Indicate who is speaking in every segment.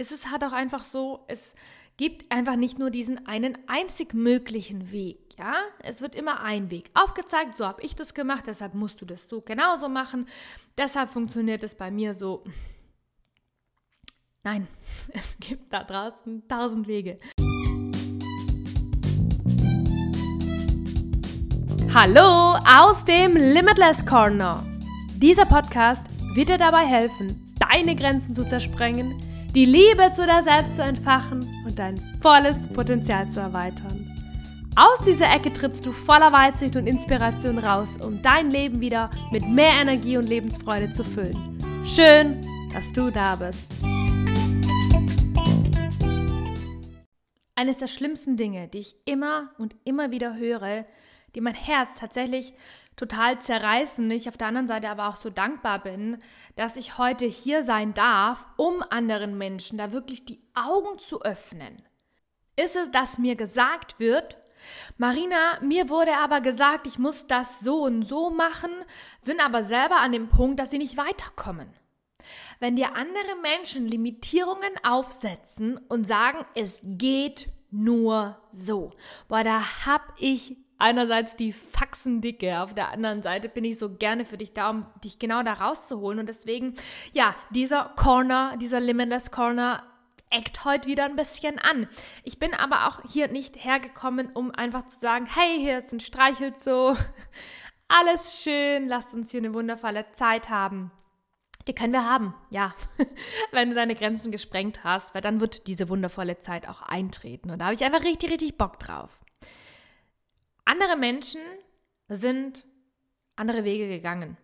Speaker 1: ist es halt auch einfach so, es gibt einfach nicht nur diesen einen einzig möglichen Weg. Ja, es wird immer ein Weg aufgezeigt. So habe ich das gemacht, deshalb musst du das so genauso machen. Deshalb funktioniert es bei mir so. Nein, es gibt da draußen tausend Wege. Hallo aus dem Limitless Corner. Dieser Podcast wird dir dabei helfen, deine Grenzen zu zersprengen die Liebe zu dir selbst zu entfachen und dein volles Potenzial zu erweitern. Aus dieser Ecke trittst du voller Weitsicht und Inspiration raus, um dein Leben wieder mit mehr Energie und Lebensfreude zu füllen. Schön, dass du da bist. Eines der schlimmsten Dinge, die ich immer und immer wieder höre, die mein Herz tatsächlich total zerreißen. Ich auf der anderen Seite aber auch so dankbar bin, dass ich heute hier sein darf, um anderen Menschen da wirklich die Augen zu öffnen. Ist es, dass mir gesagt wird, Marina, mir wurde aber gesagt, ich muss das so und so machen, sind aber selber an dem Punkt, dass sie nicht weiterkommen. Wenn dir andere Menschen Limitierungen aufsetzen und sagen, es geht nur so. Boah, da hab ich einerseits die Faxendicke, auf der anderen Seite bin ich so gerne für dich da, um dich genau da rauszuholen. Und deswegen, ja, dieser Corner, dieser Limitless Corner eckt heute wieder ein bisschen an. Ich bin aber auch hier nicht hergekommen, um einfach zu sagen, hey, hier ist ein Streichelzoo, alles schön, lasst uns hier eine wundervolle Zeit haben. Die können wir haben, ja, wenn du deine Grenzen gesprengt hast, weil dann wird diese wundervolle Zeit auch eintreten. Und da habe ich einfach richtig, richtig Bock drauf. Andere Menschen sind andere Wege gegangen.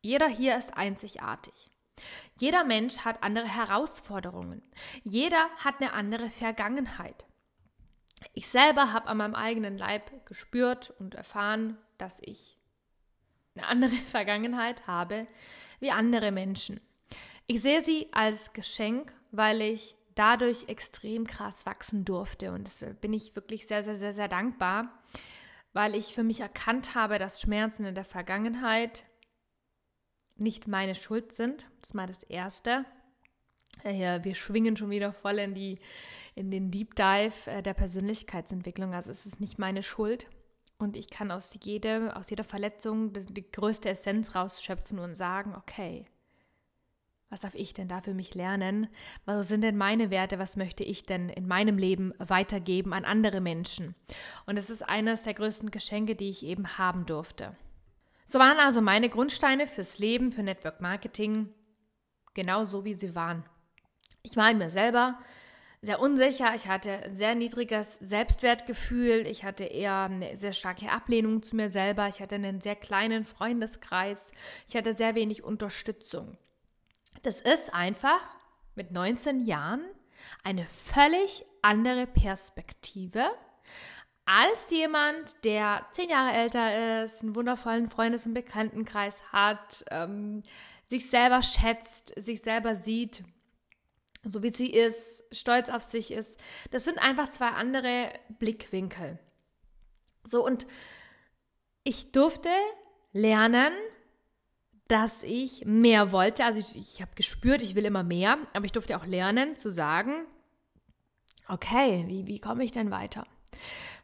Speaker 1: Jeder hier ist einzigartig. Jeder Mensch hat andere Herausforderungen. Jeder hat eine andere Vergangenheit. Ich selber habe an meinem eigenen Leib gespürt und erfahren, dass ich eine andere Vergangenheit habe wie andere Menschen. Ich sehe sie als Geschenk, weil ich dadurch extrem krass wachsen durfte. Und das bin ich wirklich sehr, sehr, sehr, sehr dankbar, weil ich für mich erkannt habe, dass Schmerzen in der Vergangenheit nicht meine Schuld sind. Das ist mal das Erste. Ja, wir schwingen schon wieder voll in, die, in den Deep Dive äh, der Persönlichkeitsentwicklung. Also es ist nicht meine Schuld. Und ich kann aus, jede, aus jeder Verletzung die größte Essenz rausschöpfen und sagen, okay, was darf ich denn da für mich lernen? Was sind denn meine Werte? Was möchte ich denn in meinem Leben weitergeben an andere Menschen? Und es ist eines der größten Geschenke, die ich eben haben durfte. So waren also meine Grundsteine fürs Leben, für Network Marketing, genau so wie sie waren. Ich war in mir selber sehr unsicher, ich hatte ein sehr niedriges Selbstwertgefühl, ich hatte eher eine sehr starke Ablehnung zu mir selber, ich hatte einen sehr kleinen Freundeskreis, ich hatte sehr wenig Unterstützung. Das ist einfach mit 19 Jahren eine völlig andere Perspektive als jemand, der zehn Jahre älter ist, einen wundervollen Freundes- und Bekanntenkreis hat, ähm, sich selber schätzt, sich selber sieht, so wie sie ist, stolz auf sich ist. Das sind einfach zwei andere Blickwinkel. So, und ich durfte lernen, dass ich mehr wollte. Also ich, ich habe gespürt, ich will immer mehr, aber ich durfte auch lernen zu sagen, okay, wie, wie komme ich denn weiter?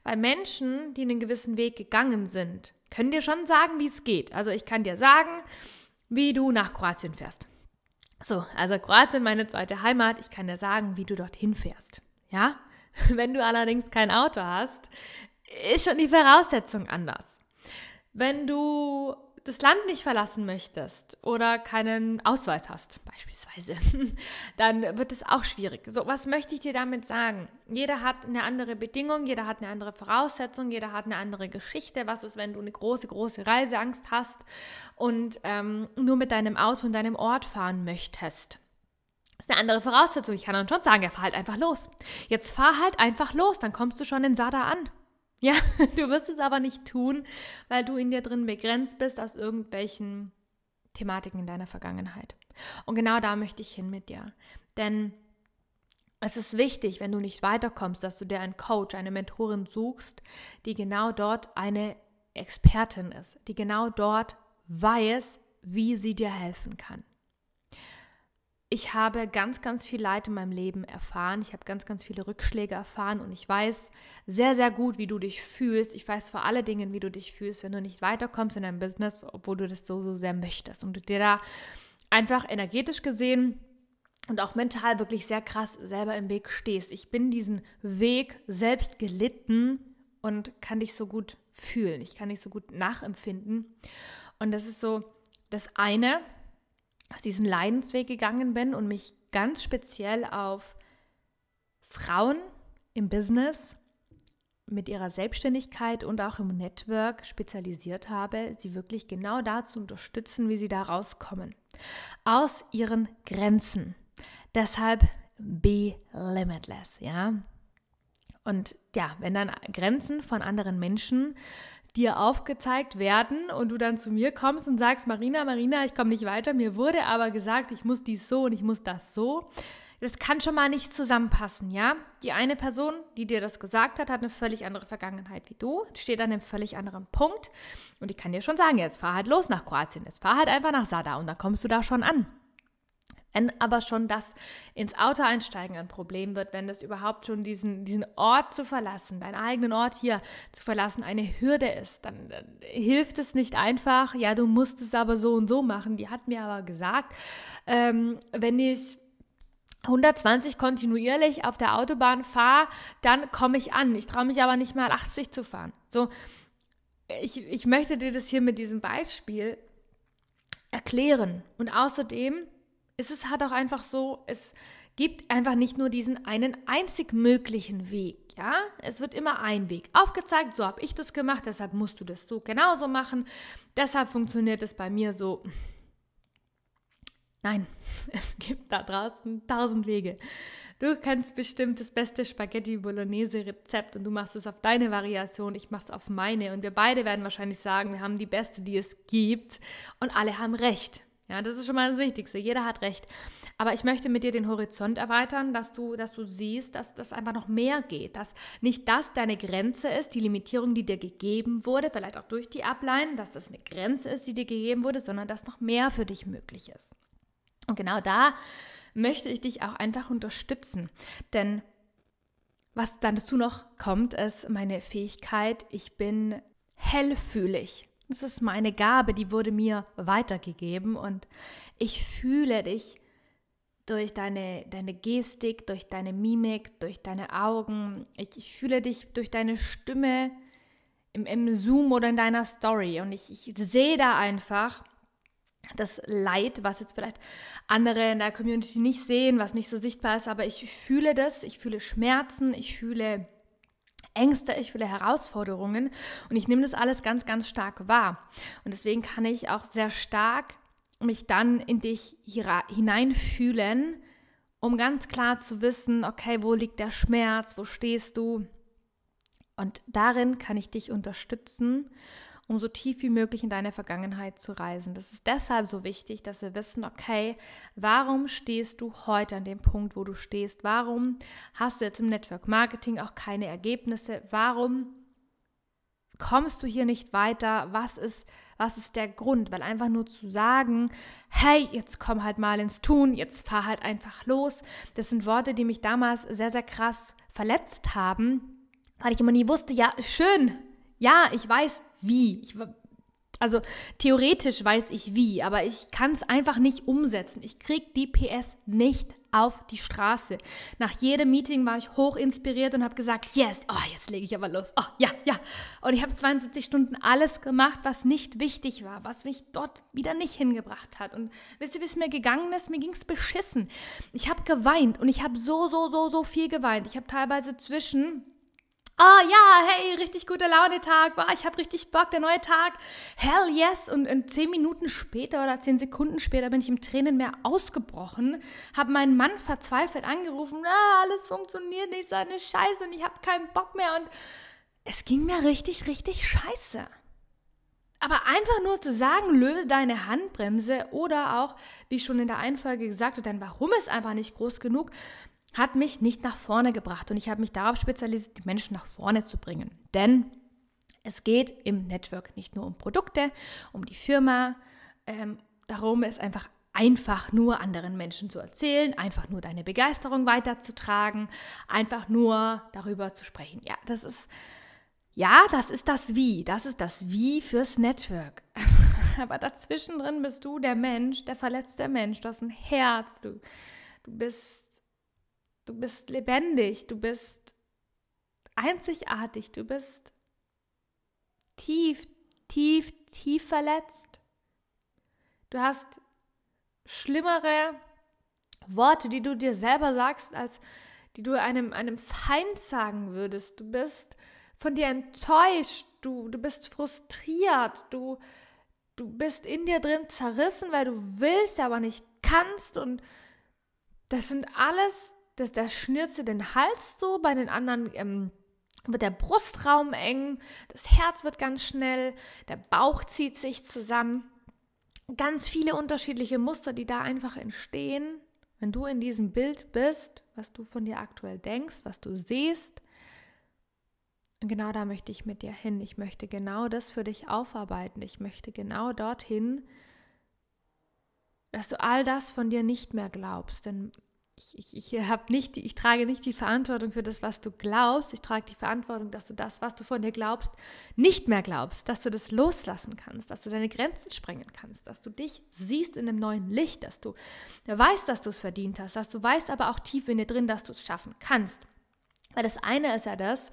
Speaker 1: Weil Menschen, die einen gewissen Weg gegangen sind, können dir schon sagen, wie es geht. Also ich kann dir sagen, wie du nach Kroatien fährst. So, also Kroatien, meine zweite Heimat, ich kann dir sagen, wie du dorthin fährst. Ja? Wenn du allerdings kein Auto hast, ist schon die Voraussetzung anders. Wenn du das Land nicht verlassen möchtest oder keinen Ausweis hast, beispielsweise, dann wird es auch schwierig. So, was möchte ich dir damit sagen? Jeder hat eine andere Bedingung, jeder hat eine andere Voraussetzung, jeder hat eine andere Geschichte. Was ist, wenn du eine große, große Reiseangst hast und ähm, nur mit deinem Auto und deinem Ort fahren möchtest? Das ist eine andere Voraussetzung. Ich kann dann schon sagen, ja, fahr halt einfach los. Jetzt fahr halt einfach los, dann kommst du schon in Sada an. Ja, du wirst es aber nicht tun, weil du in dir drin begrenzt bist aus irgendwelchen Thematiken in deiner Vergangenheit. Und genau da möchte ich hin mit dir. Denn es ist wichtig, wenn du nicht weiterkommst, dass du dir einen Coach, eine Mentorin suchst, die genau dort eine Expertin ist, die genau dort weiß, wie sie dir helfen kann. Ich habe ganz, ganz viel Leid in meinem Leben erfahren. Ich habe ganz, ganz viele Rückschläge erfahren und ich weiß sehr, sehr gut, wie du dich fühlst. Ich weiß vor allen Dingen, wie du dich fühlst, wenn du nicht weiterkommst in deinem Business, obwohl du das so, so sehr möchtest und du dir da einfach energetisch gesehen und auch mental wirklich sehr krass selber im Weg stehst. Ich bin diesen Weg selbst gelitten und kann dich so gut fühlen. Ich kann dich so gut nachempfinden. Und das ist so das eine, diesen Leidensweg gegangen bin und mich ganz speziell auf Frauen im Business mit ihrer Selbstständigkeit und auch im Network spezialisiert habe, sie wirklich genau dazu unterstützen, wie sie da rauskommen. Aus ihren Grenzen. Deshalb be limitless, ja. Und ja, wenn dann Grenzen von anderen Menschen dir aufgezeigt werden und du dann zu mir kommst und sagst, Marina, Marina, ich komme nicht weiter, mir wurde aber gesagt, ich muss dies so und ich muss das so. Das kann schon mal nicht zusammenpassen, ja? Die eine Person, die dir das gesagt hat, hat eine völlig andere Vergangenheit wie du, steht an einem völlig anderen Punkt und die kann dir schon sagen, jetzt fahr halt los nach Kroatien, jetzt fahr halt einfach nach Sada und dann kommst du da schon an. Wenn aber schon das ins Auto einsteigen ein Problem wird, wenn das überhaupt schon diesen, diesen Ort zu verlassen, deinen eigenen Ort hier zu verlassen, eine Hürde ist, dann, dann hilft es nicht einfach, ja, du musst es aber so und so machen. Die hat mir aber gesagt, ähm, wenn ich 120 kontinuierlich auf der Autobahn fahre, dann komme ich an. Ich traue mich aber nicht mal 80 zu fahren. So, ich, ich möchte dir das hier mit diesem Beispiel erklären. Und außerdem ist es halt auch einfach so, es gibt einfach nicht nur diesen einen einzig möglichen Weg, ja? Es wird immer ein Weg aufgezeigt, so habe ich das gemacht, deshalb musst du das so genauso machen. Deshalb funktioniert es bei mir so. Nein, es gibt da draußen tausend Wege. Du kennst bestimmt das beste Spaghetti Bolognese Rezept und du machst es auf deine Variation, ich mache es auf meine und wir beide werden wahrscheinlich sagen, wir haben die beste, die es gibt und alle haben recht. Ja, das ist schon mal das Wichtigste. Jeder hat recht. Aber ich möchte mit dir den Horizont erweitern, dass du, dass du siehst, dass das einfach noch mehr geht. Dass nicht das deine Grenze ist, die Limitierung, die dir gegeben wurde, vielleicht auch durch die Ablein, dass das eine Grenze ist, die dir gegeben wurde, sondern dass noch mehr für dich möglich ist. Und genau da möchte ich dich auch einfach unterstützen. Denn was dann dazu noch kommt, ist meine Fähigkeit, ich bin hellfühlig. Das ist meine Gabe, die wurde mir weitergegeben und ich fühle dich durch deine, deine Gestik, durch deine Mimik, durch deine Augen. Ich, ich fühle dich durch deine Stimme im, im Zoom oder in deiner Story. Und ich, ich sehe da einfach das Leid, was jetzt vielleicht andere in der Community nicht sehen, was nicht so sichtbar ist, aber ich fühle das, ich fühle Schmerzen, ich fühle Ängste, ich fühle Herausforderungen und ich nehme das alles ganz, ganz stark wahr. Und deswegen kann ich auch sehr stark mich dann in dich hineinfühlen, um ganz klar zu wissen, okay, wo liegt der Schmerz, wo stehst du? Und darin kann ich dich unterstützen um so tief wie möglich in deine Vergangenheit zu reisen. Das ist deshalb so wichtig, dass wir wissen, okay, warum stehst du heute an dem Punkt, wo du stehst? Warum hast du jetzt im Network Marketing auch keine Ergebnisse? Warum kommst du hier nicht weiter? Was ist, was ist der Grund? Weil einfach nur zu sagen, hey, jetzt komm halt mal ins Tun, jetzt fahr halt einfach los, das sind Worte, die mich damals sehr, sehr krass verletzt haben, weil ich immer nie wusste, ja, schön, ja, ich weiß, wie. Ich, also theoretisch weiß ich wie, aber ich kann es einfach nicht umsetzen. Ich kriege die PS nicht auf die Straße. Nach jedem Meeting war ich hoch inspiriert und habe gesagt, yes, oh, jetzt lege ich aber los. Oh, ja, ja. Und ich habe 72 Stunden alles gemacht, was nicht wichtig war, was mich dort wieder nicht hingebracht hat. Und wisst ihr, wie es mir gegangen ist? Mir ging es beschissen. Ich habe geweint und ich habe so, so, so, so viel geweint. Ich habe teilweise zwischen Oh ja, hey, richtig guter Laune-Tag. Oh, ich habe richtig Bock, der neue Tag. Hell yes. Und, und zehn Minuten später oder zehn Sekunden später bin ich im Tränenmeer ausgebrochen, habe meinen Mann verzweifelt angerufen. Ah, alles funktioniert nicht, so eine Scheiße und ich habe keinen Bock mehr. Und es ging mir richtig, richtig scheiße. Aber einfach nur zu sagen, löse deine Handbremse oder auch, wie schon in der Einfolge gesagt dein Warum ist einfach nicht groß genug, hat mich nicht nach vorne gebracht und ich habe mich darauf spezialisiert, die Menschen nach vorne zu bringen. Denn es geht im Network nicht nur um Produkte, um die Firma, ähm, darum, es einfach einfach nur anderen Menschen zu erzählen, einfach nur deine Begeisterung weiterzutragen, einfach nur darüber zu sprechen. Ja, das ist ja, das ist das Wie, das ist das Wie fürs Network. Aber dazwischen drin bist du der Mensch, der verletzte Mensch, du hast ein Herz, du, du bist du bist lebendig, du bist einzigartig, du bist tief, tief, tief verletzt. Du hast schlimmere Worte, die du dir selber sagst, als die du einem, einem Feind sagen würdest. Du bist von dir enttäuscht, du, du bist frustriert, du, du bist in dir drin zerrissen, weil du willst, aber nicht kannst. Und das sind alles, das, das schnürt den Hals so, bei den anderen ähm, wird der Brustraum eng, das Herz wird ganz schnell, der Bauch zieht sich zusammen ganz viele unterschiedliche Muster, die da einfach entstehen, wenn du in diesem Bild bist, was du von dir aktuell denkst, was du siehst. Und genau da möchte ich mit dir hin. Ich möchte genau das für dich aufarbeiten. Ich möchte genau dorthin, dass du all das von dir nicht mehr glaubst. Denn ich, ich, ich, nicht, ich trage nicht die Verantwortung für das, was du glaubst. Ich trage die Verantwortung, dass du das, was du von dir glaubst, nicht mehr glaubst, dass du das loslassen kannst, dass du deine Grenzen sprengen kannst, dass du dich siehst in einem neuen Licht, dass du weißt, dass du es verdient hast, dass du weißt aber auch tief in dir drin, dass du es schaffen kannst. Weil das eine ist ja das,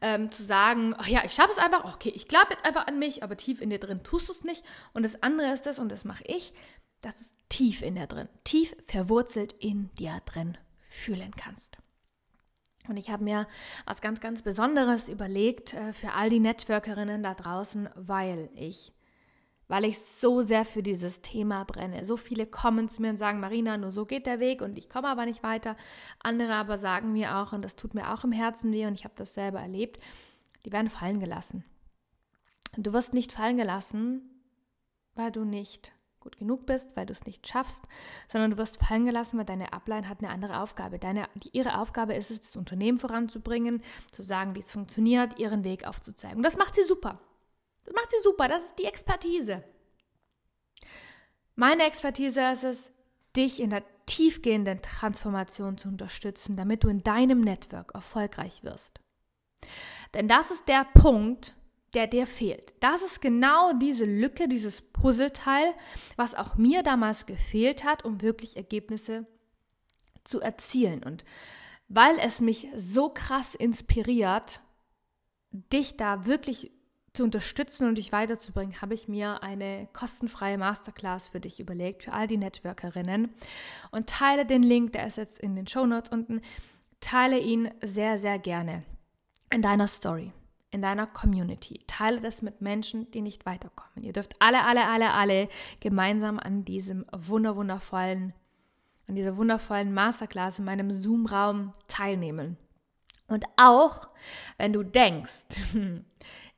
Speaker 1: ähm, zu sagen, ach ja, ich schaffe es einfach, okay, ich glaube jetzt einfach an mich, aber tief in dir drin tust du es nicht. Und das andere ist das, und das mache ich, dass du es tief in dir drin, tief verwurzelt in dir drin fühlen kannst. Und ich habe mir was ganz, ganz Besonderes überlegt äh, für all die Networkerinnen da draußen, weil ich, weil ich so sehr für dieses Thema brenne. So viele kommen zu mir und sagen, Marina, nur so geht der Weg und ich komme aber nicht weiter. Andere aber sagen mir auch, und das tut mir auch im Herzen weh und ich habe das selber erlebt, die werden fallen gelassen. Du wirst nicht fallen gelassen, weil du nicht gut genug bist, weil du es nicht schaffst, sondern du wirst fallen gelassen, weil deine Upline hat eine andere Aufgabe. Deine, die, ihre Aufgabe ist es, das Unternehmen voranzubringen, zu sagen, wie es funktioniert, ihren Weg aufzuzeigen. Und das macht sie super. Das macht sie super. Das ist die Expertise. Meine Expertise ist es, dich in der tiefgehenden Transformation zu unterstützen, damit du in deinem Network erfolgreich wirst. Denn das ist der Punkt, der dir fehlt. Das ist genau diese Lücke, dieses Puzzleteil, was auch mir damals gefehlt hat, um wirklich Ergebnisse zu erzielen. Und weil es mich so krass inspiriert, dich da wirklich zu unterstützen und dich weiterzubringen, habe ich mir eine kostenfreie Masterclass für dich überlegt, für all die Networkerinnen. Und teile den Link, der ist jetzt in den Show Notes unten, teile ihn sehr, sehr gerne in deiner Story in deiner Community. Teile das mit Menschen, die nicht weiterkommen. Ihr dürft alle, alle, alle, alle gemeinsam an diesem wunderwundervollen, an dieser wundervollen Masterclass in meinem Zoom-Raum teilnehmen. Und auch, wenn du denkst,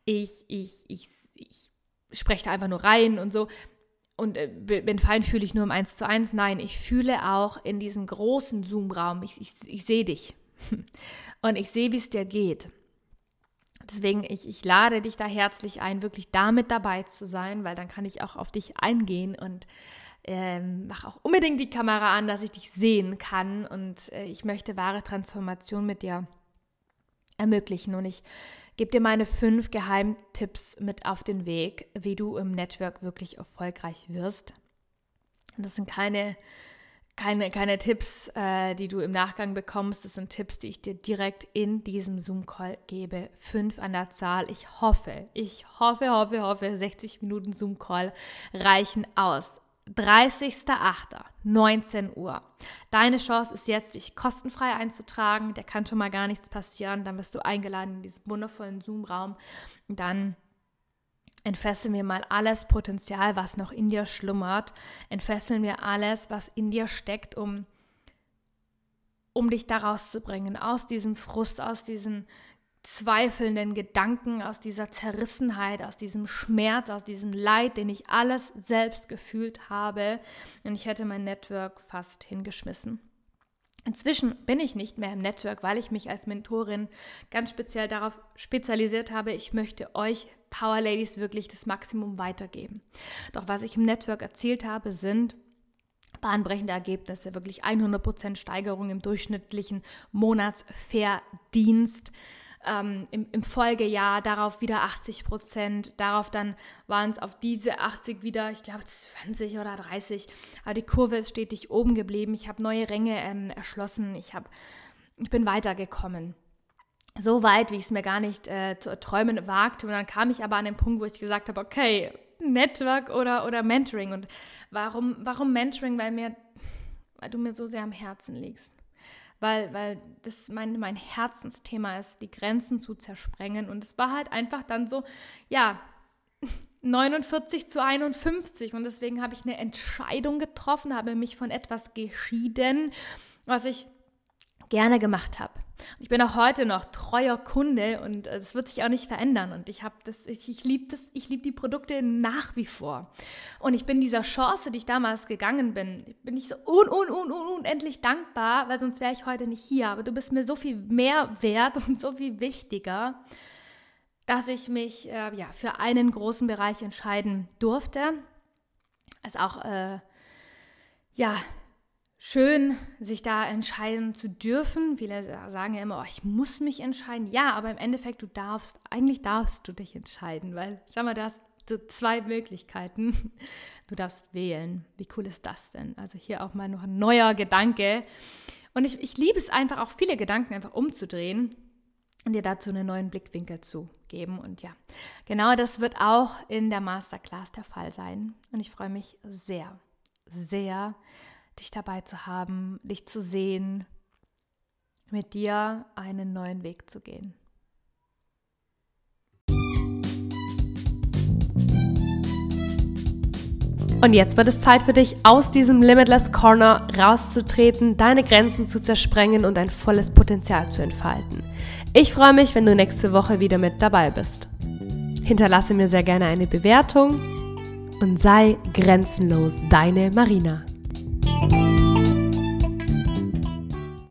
Speaker 1: ich, ich, ich, ich spreche da einfach nur rein und so, und äh, bin fein, fühle ich nur im 1 zu 1. Nein, ich fühle auch in diesem großen Zoom-Raum, ich, ich, ich sehe dich. Und ich sehe, wie es dir geht. Deswegen, ich, ich lade dich da herzlich ein, wirklich damit dabei zu sein, weil dann kann ich auch auf dich eingehen und ähm, mach auch unbedingt die Kamera an, dass ich dich sehen kann. Und äh, ich möchte wahre Transformation mit dir ermöglichen. Und ich gebe dir meine fünf Geheimtipps mit auf den Weg, wie du im Network wirklich erfolgreich wirst. Und das sind keine keine, keine Tipps, äh, die du im Nachgang bekommst. Das sind Tipps, die ich dir direkt in diesem Zoom-Call gebe. Fünf an der Zahl. Ich hoffe, ich hoffe, hoffe, hoffe, 60 Minuten Zoom-Call reichen aus. 30.08., 19 Uhr. Deine Chance ist jetzt, dich kostenfrei einzutragen. Da kann schon mal gar nichts passieren. Dann bist du eingeladen in diesem wundervollen Zoom-Raum. Dann Entfesseln wir mal alles Potenzial, was noch in dir schlummert. Entfesseln wir alles, was in dir steckt, um, um dich da rauszubringen. Aus diesem Frust, aus diesen zweifelnden Gedanken, aus dieser Zerrissenheit, aus diesem Schmerz, aus diesem Leid, den ich alles selbst gefühlt habe. Und ich hätte mein Network fast hingeschmissen. Inzwischen bin ich nicht mehr im Network, weil ich mich als Mentorin ganz speziell darauf spezialisiert habe, ich möchte euch Power Ladies wirklich das Maximum weitergeben. Doch was ich im Network erzielt habe, sind bahnbrechende Ergebnisse, wirklich 100% Steigerung im durchschnittlichen Monatsverdienst. Ähm, im, im, Folgejahr darauf wieder 80 Prozent, darauf dann waren es auf diese 80 wieder, ich glaube 20 oder 30, aber die Kurve ist stetig oben geblieben. Ich habe neue Ränge ähm, erschlossen, ich, hab, ich bin weitergekommen. So weit, wie ich es mir gar nicht äh, zu träumen wagte. Und dann kam ich aber an den Punkt, wo ich gesagt habe, okay, Network oder, oder Mentoring. Und warum, warum Mentoring? Weil, mir, weil du mir so sehr am Herzen liegst. Weil, weil das mein, mein Herzensthema ist, die Grenzen zu zersprengen. Und es war halt einfach dann so, ja, 49 zu 51. Und deswegen habe ich eine Entscheidung getroffen, habe mich von etwas geschieden, was ich gerne gemacht habe. Ich bin auch heute noch treuer Kunde und es wird sich auch nicht verändern. Und ich habe das, ich, ich liebe das, ich liebe die Produkte nach wie vor. Und ich bin dieser Chance, die ich damals gegangen bin, bin ich so un, un, un, un, unendlich dankbar, weil sonst wäre ich heute nicht hier. Aber du bist mir so viel mehr wert und so viel wichtiger, dass ich mich äh, ja, für einen großen Bereich entscheiden durfte. Es auch äh, ja, schön, sich da entscheiden zu dürfen. Viele sagen ja immer, oh, ich muss mich entscheiden. Ja, aber im Endeffekt, du darfst, eigentlich darfst du dich entscheiden, weil, schau mal, du hast so zwei Möglichkeiten. Du darfst wählen. Wie cool ist das denn? Also hier auch mal noch ein neuer Gedanke. Und ich, ich liebe es einfach, auch viele Gedanken einfach umzudrehen und dir dazu einen neuen Blickwinkel zu geben. Und ja, genau das wird auch in der Masterclass der Fall sein. Und ich freue mich sehr, sehr, dich dabei zu haben, dich zu sehen, mit dir einen neuen Weg zu gehen. Und jetzt wird es Zeit für dich, aus diesem Limitless Corner rauszutreten, deine Grenzen zu zersprengen und dein volles Potenzial zu entfalten. Ich freue mich, wenn du nächste Woche wieder mit dabei bist. Hinterlasse mir sehr gerne eine Bewertung und sei grenzenlos deine Marina. Thank you.